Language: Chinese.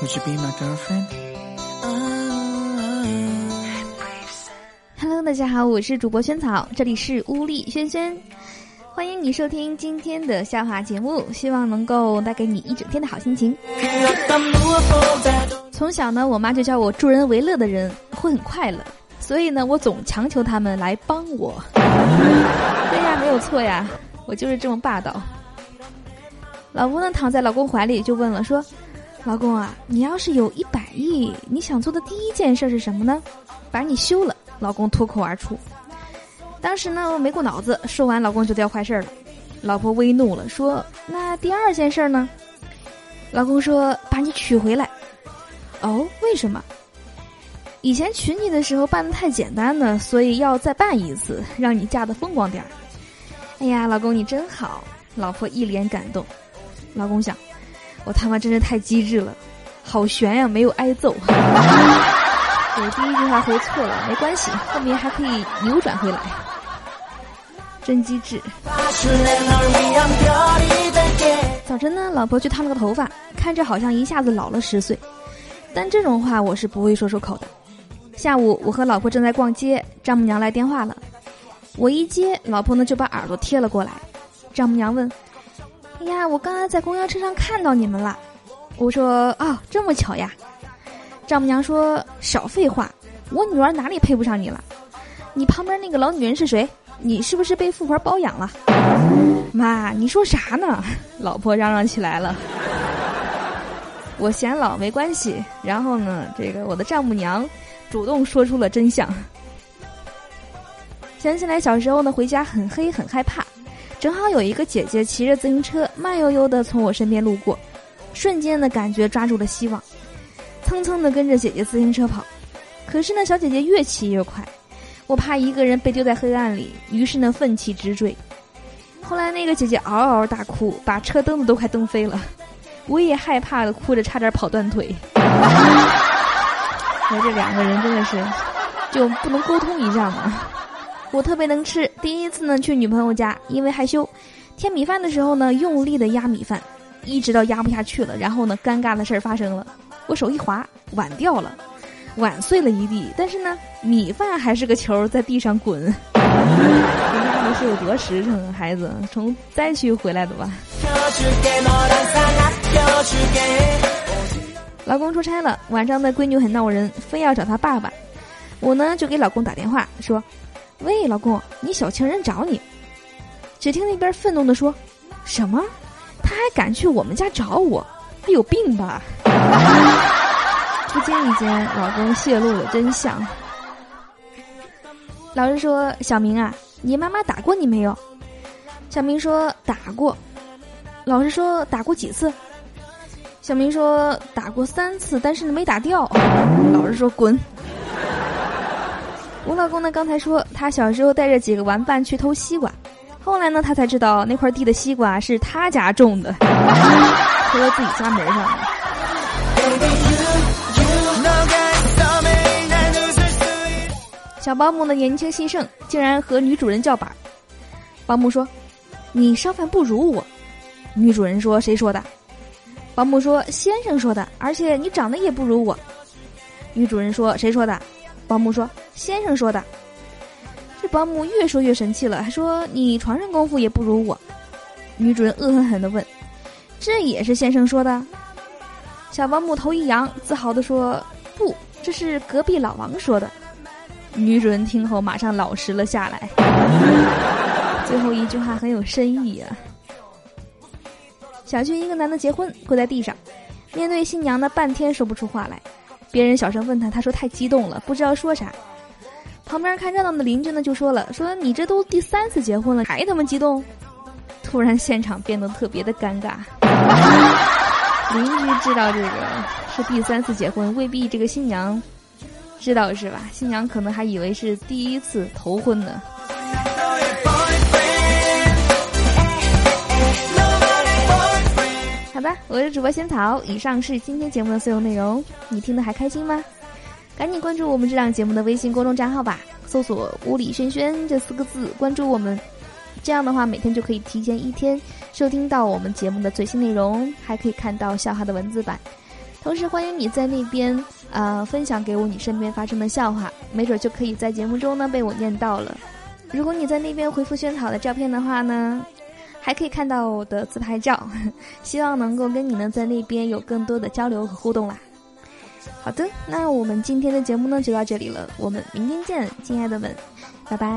Would you be my girlfriend? Hello，大家好，我是主播萱草，这里是乌力轩轩，欢迎你收听今天的笑话节目，希望能够带给你一整天的好心情。从小呢，我妈就叫我助人为乐的人会很快乐，所以呢，我总强求他们来帮我。对呀，没有错呀，我就是这么霸道。老婆呢，躺在老公怀里就问了，说：“老公啊，你要是有一百亿，你想做的第一件事是什么呢？把你休了。”老公脱口而出。当时呢，我没过脑子，说完，老公就掉坏事了。老婆微怒了，说：“那第二件事呢？”老公说：“把你娶回来。”哦，为什么？以前娶你的时候办的太简单了，所以要再办一次，让你嫁的风光点儿。哎呀，老公你真好！老婆一脸感动。老公想，我他妈真是太机智了，好悬呀，没有挨揍。我第一句话回错了，没关系，后面还可以扭转回来，真机智。早晨呢，老婆去烫了个头发，看着好像一下子老了十岁，但这种话我是不会说出口的。下午，我和老婆正在逛街，丈母娘来电话了，我一接，老婆呢就把耳朵贴了过来。丈母娘问：“哎呀，我刚刚在公交车上看到你们了。”我说：“哦，这么巧呀。”丈母娘说：“少废话，我女儿哪里配不上你了？你旁边那个老女人是谁？你是不是被富婆包养了？”妈，你说啥呢？老婆嚷嚷起来了。我显老没关系。然后呢，这个我的丈母娘主动说出了真相。想起来小时候呢，回家很黑很害怕，正好有一个姐姐骑着自行车慢悠悠的从我身边路过，瞬间的感觉抓住了希望。蹭蹭的跟着姐姐自行车跑，可是呢，小姐姐越骑越快，我怕一个人被丢在黑暗里，于是呢，奋起直追。后来那个姐姐嗷嗷大哭，把车蹬子都快蹬飞了，我也害怕的哭着，差点跑断腿。我 这两个人真的是，就不能沟通一下吗？我特别能吃，第一次呢去女朋友家，因为害羞，添米饭的时候呢，用力的压米饭，一直到压不下去了，然后呢，尴尬的事儿发生了。我手一滑，碗掉了，碗碎了一地，但是呢，米饭还是个球在地上滚。你是有多实诚，孩子从灾区回来的吧？老公出差了，晚上的闺女很闹人，非要找他爸爸。我呢就给老公打电话说：“喂，老公，你小情人找你。”只听那边愤怒的说：“什么？他还敢去我们家找我？他有病吧？” 不经意间，老公泄露了真相。老师说：“小明啊，你妈妈打过你没有？”小明说：“打过。”老师说：“打过几次？”小明说：“打过三次，但是没打掉。”老师说：“滚！”我老公呢，刚才说他小时候带着几个玩伴去偷西瓜，后来呢，他才知道那块地的西瓜是他家种的，偷到自己家门上了。小保姆的年轻气盛，竟然和女主人叫板。保姆说：“你商贩不如我。”女主人说：“谁说的？”保姆说：“先生说的。”而且你长得也不如我。女主人说：“谁说的？”保姆说：“先生说的。”这保姆越说越生气了，还说：“你床上功夫也不如我。”女主人恶狠狠地问：“这也是先生说的？”小保姆头一扬，自豪地说：“不，这是隔壁老王说的。”女主人听后马上老实了下来。最后一句话很有深意啊。小区一个男的结婚，跪在地上，面对新娘的，半天说不出话来。别人小声问他，他说太激动了，不知道说啥。旁边看热闹的邻居呢，就说了：“说你这都第三次结婚了，还他妈激动？”突然现场变得特别的尴尬。邻居知道这个是第三次结婚，未必这个新娘。知道是吧？新娘可能还以为是第一次头婚呢。我是主播仙草。以上是今天节目的所有内容，你听得还开心吗？赶紧关注我们这档节目的微信公众账号吧，搜索“屋里轩轩”这四个字，关注我们。这样的话，每天就可以提前一天收听到我们节目的最新内容，还可以看到笑话的文字版。同时欢迎你在那边啊分享给我你身边发生的笑话，没准就可以在节目中呢被我念到了。如果你在那边回复萱草的照片的话呢，还可以看到我的自拍照，希望能够跟你呢在那边有更多的交流和互动啦。好的，那我们今天的节目呢就到这里了，我们明天见，亲爱的们，拜拜。